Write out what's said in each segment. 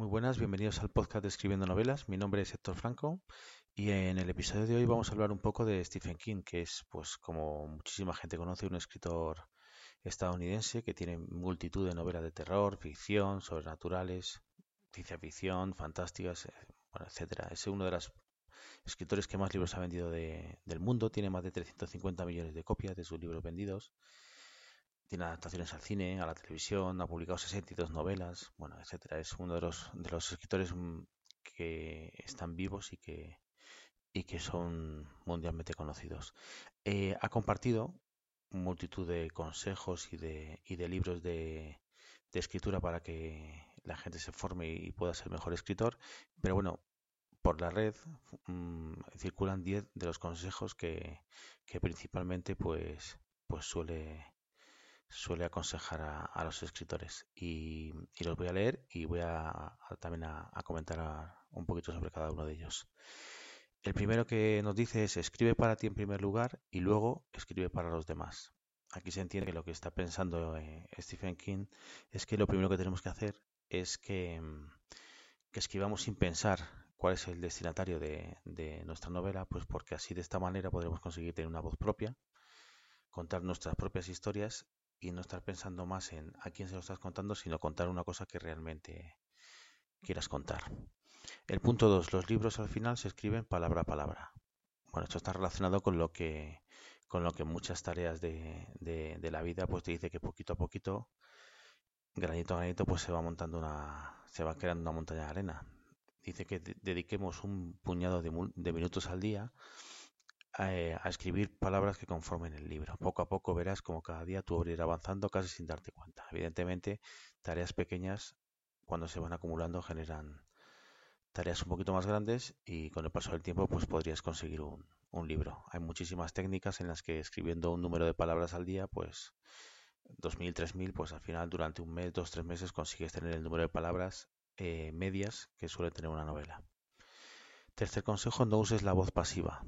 Muy buenas, bienvenidos al podcast de Escribiendo Novelas. Mi nombre es Héctor Franco y en el episodio de hoy vamos a hablar un poco de Stephen King, que es, pues, como muchísima gente conoce, un escritor estadounidense que tiene multitud de novelas de terror, ficción, sobrenaturales, ciencia ficción, fantásticas, eh, bueno, etcétera. Es uno de los escritores que más libros ha vendido del mundo, tiene más de 350 millones de copias de sus libros vendidos tiene adaptaciones al cine, a la televisión, ha publicado 62 novelas, bueno, etcétera. Es uno de los, de los escritores mm, que están vivos y que, y que son mundialmente conocidos. Eh, ha compartido multitud de consejos y de, y de libros de, de, escritura para que la gente se forme y pueda ser mejor escritor, pero bueno, por la red mmm, circulan 10 de los consejos que, que principalmente pues, pues suele suele aconsejar a, los escritores. Y, los voy a leer y voy a, también a, comentar un poquito sobre cada uno de ellos. El primero que nos dice es escribe para ti en primer lugar y luego escribe para los demás. Aquí se entiende que lo que está pensando eh, Stephen King es que lo primero que tenemos que hacer es que, escribamos sin pensar cuál es el destinatario de, de, nuestra novela, pues porque así de esta manera podremos conseguir tener una voz propia, contar nuestras propias historias y no estar pensando más en a quién se lo estás contando, sino contar una cosa que realmente quieras contar. El punto 2. Los libros al final se escriben palabra a palabra. Bueno, esto está relacionado con lo que con lo que muchas tareas de, de, la vida pues te dice que poquito a poquito, granito a granito, pues se va montando una, se va creando una montaña de arena. Dice que dediquemos un puñado de, de minutos al día a, escribir palabras que conformen el libro. Poco a poco verás como cada día tú irá avanzando casi sin darte cuenta. Evidentemente, tareas pequeñas, cuando se van acumulando, generan tareas un poquito más grandes y con el paso del tiempo pues podrías conseguir un, un libro. Hay muchísimas técnicas en las que escribiendo un número de palabras al día, pues 2.000, 3.000, pues al final durante un mes, dos, tres meses consigues tener el número de palabras eh, medias que suele tener una novela. Tercer consejo, no uses la voz pasiva.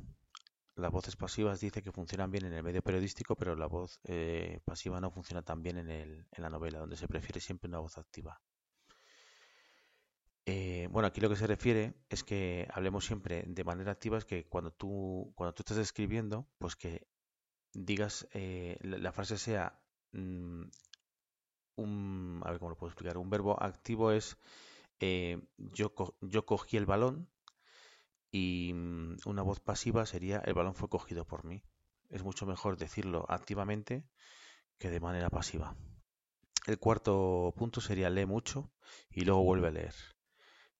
Las voces pasivas dice que funcionan bien en el medio periodístico, pero la voz eh, pasiva no funciona tan bien en, el, en, la novela, donde se prefiere siempre una voz activa. Eh, bueno, aquí lo que se refiere es que hablemos siempre de manera activa, es que cuando tú, cuando tú estás escribiendo, pues que digas, eh, la, frase sea, mm, un, a ver cómo lo puedo explicar, un verbo activo es, yo, yo cogí el balón, y mm, una voz pasiva sería el balón fue cogido por mí. Es mucho mejor decirlo activamente que de manera pasiva. El cuarto punto sería lee mucho y luego vuelve a leer.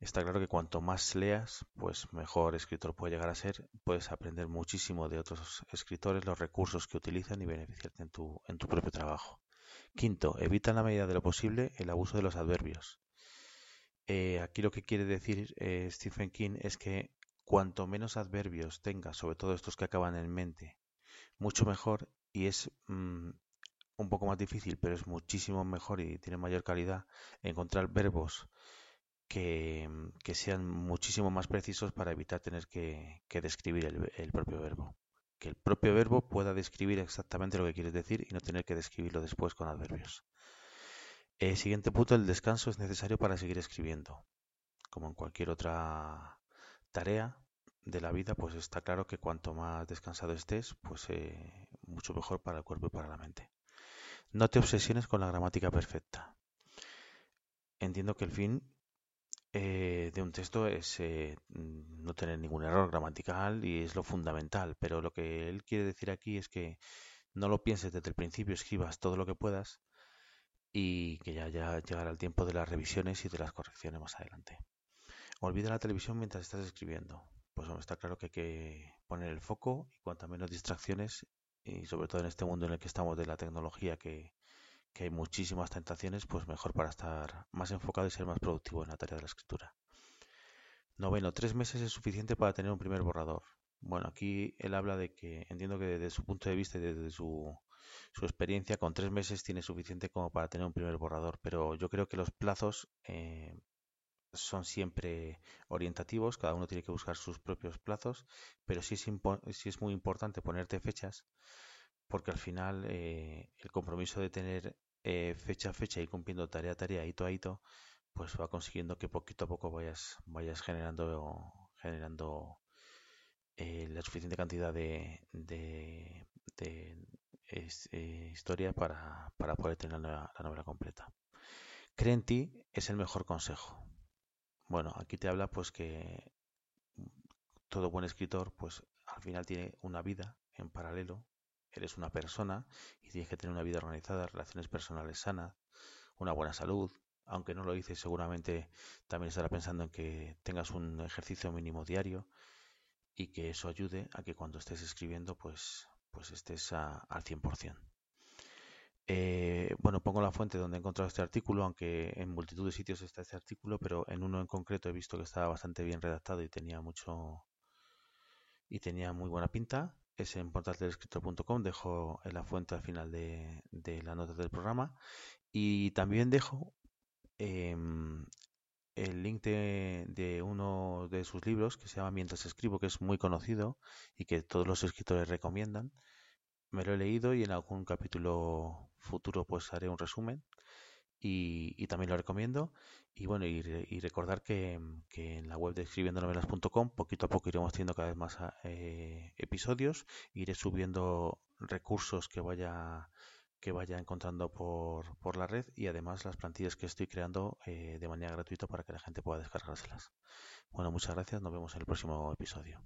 Está claro que cuanto más leas, pues mejor escritor puede llegar a ser. Puedes aprender muchísimo de otros escritores, los recursos que utilizan y beneficiarte en tu, en tu propio trabajo. Quinto, evita en la medida de lo posible el abuso de los adverbios. Eh, aquí lo que quiere decir eh, Stephen King es que Cuanto menos adverbios tenga, sobre todo estos que acaban en mente, mucho mejor y es mm, un poco más difícil, pero es muchísimo mejor y tiene mayor calidad encontrar verbos que, mm, sean muchísimo más precisos para evitar tener que, que describir el, el, propio verbo. Que el propio verbo pueda describir exactamente lo que quieres decir y no tener que describirlo después con adverbios. El siguiente punto, el descanso es necesario para seguir escribiendo. Como en cualquier otra tarea de la vida, pues está claro que cuanto más descansado estés, pues eh, mucho mejor para el cuerpo y para la mente. No te obsesiones con la gramática perfecta. Entiendo que el fin eh, de un texto es eh, no tener ningún error gramatical y es lo fundamental, pero lo que él quiere decir aquí es que no lo pienses desde el principio, escribas todo lo que puedas y que ya, ya llegará el tiempo de las revisiones y de las correcciones más adelante. Olvida la televisión mientras estás escribiendo. Pues está claro que hay que poner el foco y cuanto menos distracciones, y sobre todo en este mundo en el que estamos de la tecnología, que, hay muchísimas tentaciones, pues mejor para estar más enfocado y ser más productivo en la tarea de la escritura. Noveno, tres meses es suficiente para tener un primer borrador. Bueno, aquí él habla de que entiendo que desde su punto de vista y desde su, su experiencia, con tres meses tiene suficiente como para tener un primer borrador, pero yo creo que los plazos eh, son siempre orientativos, cada uno tiene que buscar sus propios plazos, pero sí es, sí es muy importante ponerte fechas, porque al final eh, el compromiso de tener eh, fecha a fecha y cumpliendo tarea a tarea, hito a hito, pues va consiguiendo que poquito a poco vayas, vayas generando, generando eh, la suficiente cantidad de, de, eh, historia para, para, poder tener la, la novela completa. Cree en ti es el mejor consejo. Bueno, aquí te habla pues que todo buen escritor pues al final tiene una vida en paralelo. Eres una persona y tienes que tener una vida organizada, relaciones personales sanas, una buena salud. Aunque no lo dices, seguramente también estará pensando en que tengas un ejercicio mínimo diario y que eso ayude a que cuando estés escribiendo pues, pues estés al 100%. Eh, bueno, pongo la fuente donde he encontrado este artículo, aunque en multitud de sitios está este artículo, pero en uno en concreto he visto que estaba bastante bien redactado y tenía mucho y tenía muy buena pinta. Es en portaldelescritor.com, dejo la fuente al final de, de la nota del programa y también dejo em, el link de, de, uno de sus libros que se llama Mientras escribo, que es muy conocido y que todos los escritores recomiendan. Me lo he leído y en algún capítulo futuro pues haré un resumen y, también lo recomiendo. Y bueno, y, recordar que, en la web de escribiendonovelas.com poquito a poco iremos teniendo cada vez más eh, episodios, iré subiendo recursos que vaya que vaya encontrando por, por la red y además las plantillas que estoy creando eh, de manera gratuita para que la gente pueda descargárselas. Bueno, muchas gracias, nos vemos en el próximo episodio.